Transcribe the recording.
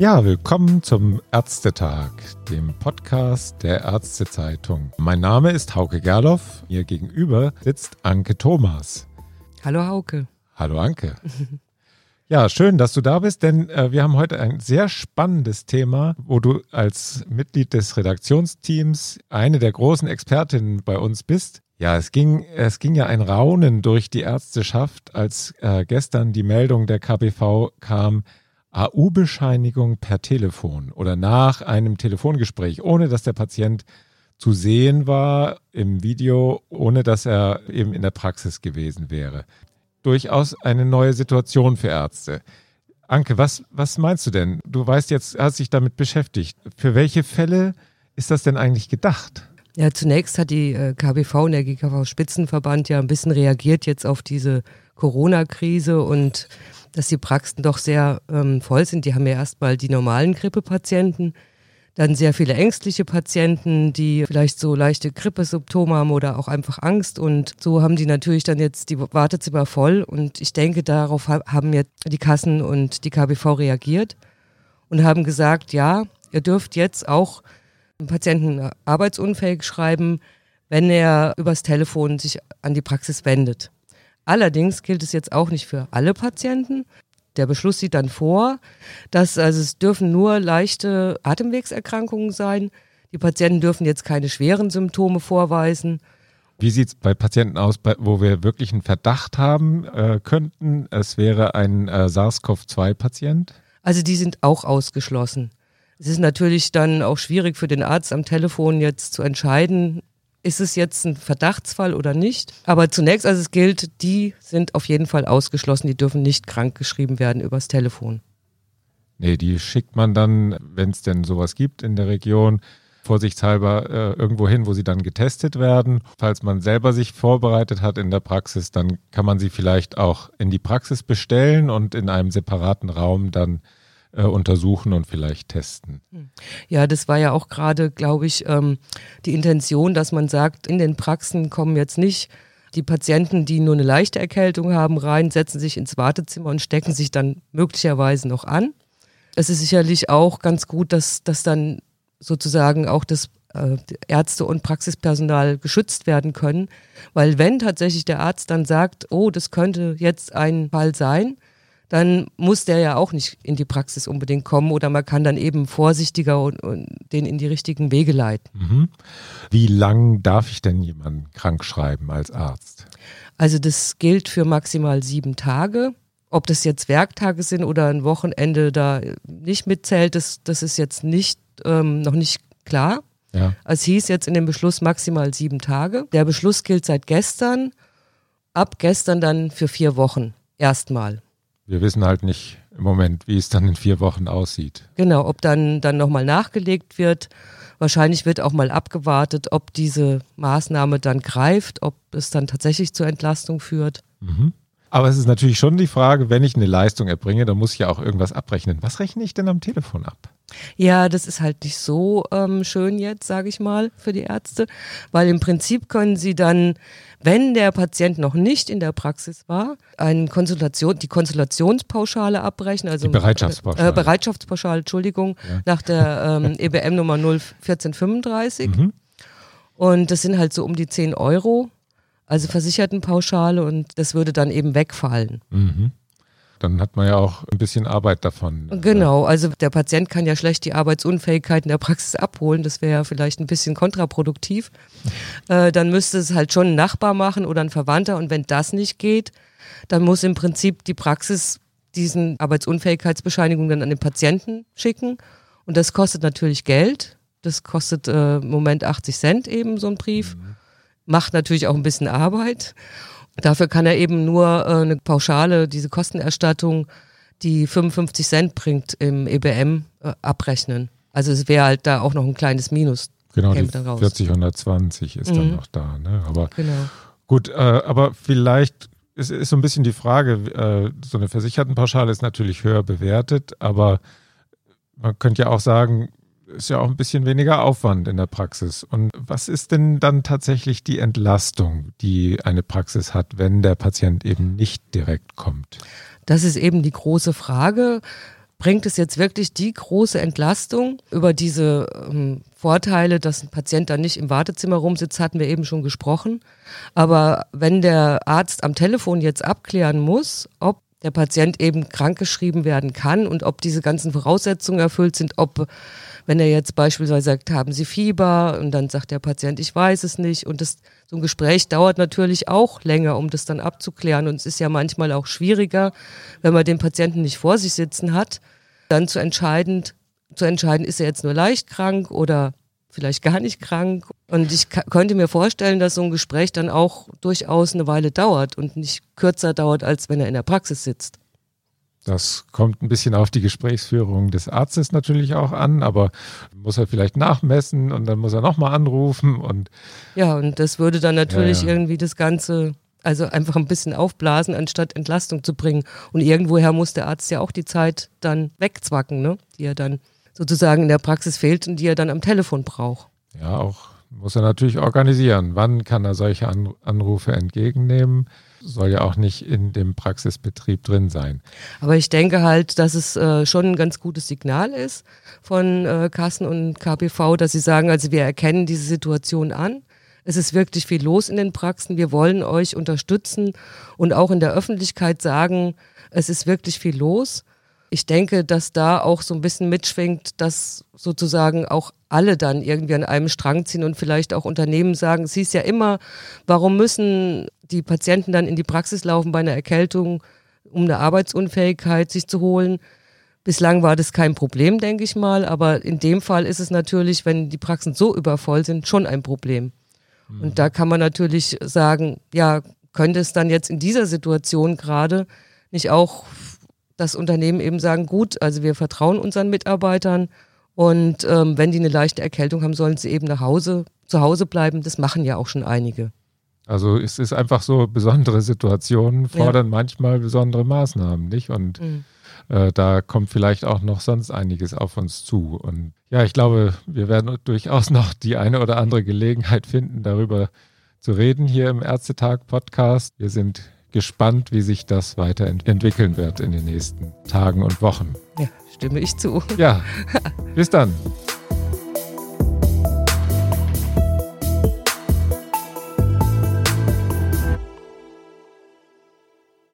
Ja, willkommen zum Ärztetag, dem Podcast der Ärztezeitung. Mein Name ist Hauke Gerloff. Mir gegenüber sitzt Anke Thomas. Hallo Hauke. Hallo Anke. Ja, schön, dass du da bist, denn äh, wir haben heute ein sehr spannendes Thema, wo du als Mitglied des Redaktionsteams eine der großen Expertinnen bei uns bist. Ja, es ging, es ging ja ein Raunen durch die Ärzteschaft, als äh, gestern die Meldung der KBV kam, AU-Bescheinigung per Telefon oder nach einem Telefongespräch, ohne dass der Patient zu sehen war im Video, ohne dass er eben in der Praxis gewesen wäre. Durchaus eine neue Situation für Ärzte. Anke, was, was meinst du denn? Du weißt jetzt, hast dich damit beschäftigt. Für welche Fälle ist das denn eigentlich gedacht? Ja, zunächst hat die äh, KBV und der GKV Spitzenverband ja ein bisschen reagiert jetzt auf diese Corona-Krise und dass die Praxen doch sehr ähm, voll sind. Die haben ja erstmal die normalen Grippepatienten, dann sehr viele ängstliche Patienten, die vielleicht so leichte Grippesymptome haben oder auch einfach Angst. Und so haben die natürlich dann jetzt die Wartezimmer voll. Und ich denke, darauf haben jetzt die Kassen und die KBV reagiert und haben gesagt, ja, ihr dürft jetzt auch einen Patienten arbeitsunfähig schreiben, wenn er übers Telefon sich an die Praxis wendet. Allerdings gilt es jetzt auch nicht für alle Patienten. Der Beschluss sieht dann vor, dass also es dürfen nur leichte Atemwegserkrankungen sein. Die Patienten dürfen jetzt keine schweren Symptome vorweisen. Wie sieht es bei Patienten aus, wo wir wirklich einen Verdacht haben äh, könnten, es wäre ein äh, SARS-CoV-2-Patient? Also die sind auch ausgeschlossen. Es ist natürlich dann auch schwierig für den Arzt am Telefon jetzt zu entscheiden, ist es jetzt ein Verdachtsfall oder nicht? Aber zunächst, also es gilt, die sind auf jeden Fall ausgeschlossen, die dürfen nicht krank geschrieben werden übers Telefon. Nee, die schickt man dann, wenn es denn sowas gibt in der Region, vorsichtshalber äh, irgendwo hin, wo sie dann getestet werden. Falls man selber sich vorbereitet hat in der Praxis, dann kann man sie vielleicht auch in die Praxis bestellen und in einem separaten Raum dann äh, untersuchen und vielleicht testen. Hm. Ja, das war ja auch gerade, glaube ich, ähm, die Intention, dass man sagt, in den Praxen kommen jetzt nicht die Patienten, die nur eine leichte Erkältung haben, rein, setzen sich ins Wartezimmer und stecken sich dann möglicherweise noch an. Es ist sicherlich auch ganz gut, dass, dass dann sozusagen auch das äh, Ärzte und Praxispersonal geschützt werden können, weil wenn tatsächlich der Arzt dann sagt, oh, das könnte jetzt ein Fall sein, dann muss der ja auch nicht in die Praxis unbedingt kommen oder man kann dann eben vorsichtiger und, und den in die richtigen Wege leiten. Mhm. Wie lang darf ich denn jemanden krank schreiben als Arzt? Also das gilt für maximal sieben Tage. Ob das jetzt Werktage sind oder ein Wochenende da nicht mitzählt, das, das ist jetzt nicht, ähm, noch nicht klar. Ja. Es hieß jetzt in dem Beschluss maximal sieben Tage. Der Beschluss gilt seit gestern, ab gestern dann für vier Wochen erstmal wir wissen halt nicht im Moment, wie es dann in vier Wochen aussieht. Genau, ob dann, dann nochmal nachgelegt wird. Wahrscheinlich wird auch mal abgewartet, ob diese Maßnahme dann greift, ob es dann tatsächlich zur Entlastung führt. Mhm. Aber es ist natürlich schon die Frage, wenn ich eine Leistung erbringe, dann muss ich ja auch irgendwas abrechnen. Was rechne ich denn am Telefon ab? Ja, das ist halt nicht so ähm, schön jetzt, sage ich mal, für die Ärzte, weil im Prinzip können sie dann, wenn der Patient noch nicht in der Praxis war, eine Konsultation, die Konsultationspauschale abrechnen, also die Bereitschaftspauschale, äh, Bereitschaftspauschale, Entschuldigung, ja. nach der ähm, EBM Nummer 01435. Mhm. Und das sind halt so um die 10 Euro also Versichertenpauschale und das würde dann eben wegfallen. Mhm. Dann hat man ja auch ein bisschen Arbeit davon. Genau, also der Patient kann ja schlecht die Arbeitsunfähigkeit in der Praxis abholen, das wäre ja vielleicht ein bisschen kontraproduktiv. äh, dann müsste es halt schon ein Nachbar machen oder ein Verwandter und wenn das nicht geht, dann muss im Prinzip die Praxis diesen Arbeitsunfähigkeitsbescheinigung dann an den Patienten schicken und das kostet natürlich Geld. Das kostet äh, im Moment 80 Cent eben so ein Brief. Mhm macht natürlich auch ein bisschen Arbeit. Dafür kann er eben nur äh, eine Pauschale, diese Kostenerstattung, die 55 Cent bringt im EBM, äh, abrechnen. Also es wäre halt da auch noch ein kleines Minus. Genau, die 40, 120 ist mhm. dann noch da. Ne? Aber genau. gut, äh, aber vielleicht ist, ist so ein bisschen die Frage, äh, so eine Versichertenpauschale ist natürlich höher bewertet, aber man könnte ja auch sagen, ist ja auch ein bisschen weniger Aufwand in der Praxis. Und was ist denn dann tatsächlich die Entlastung, die eine Praxis hat, wenn der Patient eben nicht direkt kommt? Das ist eben die große Frage. bringt es jetzt wirklich die große Entlastung über diese ähm, Vorteile, dass ein Patient dann nicht im Wartezimmer rumsitzt, hatten wir eben schon gesprochen. Aber wenn der Arzt am Telefon jetzt abklären muss, ob der Patient eben krankgeschrieben werden kann und ob diese ganzen Voraussetzungen erfüllt sind, ob wenn er jetzt beispielsweise sagt, haben Sie Fieber? Und dann sagt der Patient, ich weiß es nicht. Und das, so ein Gespräch dauert natürlich auch länger, um das dann abzuklären. Und es ist ja manchmal auch schwieriger, wenn man den Patienten nicht vor sich sitzen hat, dann zu entscheiden, zu entscheiden, ist er jetzt nur leicht krank oder vielleicht gar nicht krank. Und ich könnte mir vorstellen, dass so ein Gespräch dann auch durchaus eine Weile dauert und nicht kürzer dauert, als wenn er in der Praxis sitzt. Das kommt ein bisschen auf die Gesprächsführung des Arztes natürlich auch an, aber muss er vielleicht nachmessen und dann muss er nochmal anrufen und. Ja, und das würde dann natürlich ja, ja. irgendwie das Ganze, also einfach ein bisschen aufblasen, anstatt Entlastung zu bringen. Und irgendwoher muss der Arzt ja auch die Zeit dann wegzwacken, ne? die er dann sozusagen in der Praxis fehlt und die er dann am Telefon braucht. Ja, auch muss er natürlich organisieren. Wann kann er solche Anrufe entgegennehmen? soll ja auch nicht in dem Praxisbetrieb drin sein. Aber ich denke halt, dass es äh, schon ein ganz gutes Signal ist von äh, Kassen und KPV, dass sie sagen, also wir erkennen diese Situation an. Es ist wirklich viel los in den Praxen. Wir wollen euch unterstützen und auch in der Öffentlichkeit sagen, es ist wirklich viel los. Ich denke, dass da auch so ein bisschen mitschwingt, dass sozusagen auch alle dann irgendwie an einem Strang ziehen und vielleicht auch Unternehmen sagen, es hieß ja immer, warum müssen die Patienten dann in die Praxis laufen bei einer Erkältung, um eine Arbeitsunfähigkeit sich zu holen? Bislang war das kein Problem, denke ich mal, aber in dem Fall ist es natürlich, wenn die Praxen so übervoll sind, schon ein Problem. Mhm. Und da kann man natürlich sagen, ja, könnte es dann jetzt in dieser Situation gerade nicht auch das Unternehmen eben sagen, gut, also wir vertrauen unseren Mitarbeitern und ähm, wenn die eine leichte Erkältung haben, sollen sie eben nach Hause, zu Hause bleiben. Das machen ja auch schon einige. Also es ist einfach so, besondere Situationen fordern ja. manchmal besondere Maßnahmen, nicht? Und mhm. äh, da kommt vielleicht auch noch sonst einiges auf uns zu. Und ja, ich glaube, wir werden durchaus noch die eine oder andere Gelegenheit finden, darüber zu reden hier im Ärztetag-Podcast. Wir sind gespannt, wie sich das weiterentwickeln wird in den nächsten Tagen und Wochen. Ja, stimme ich zu. Ja, bis dann.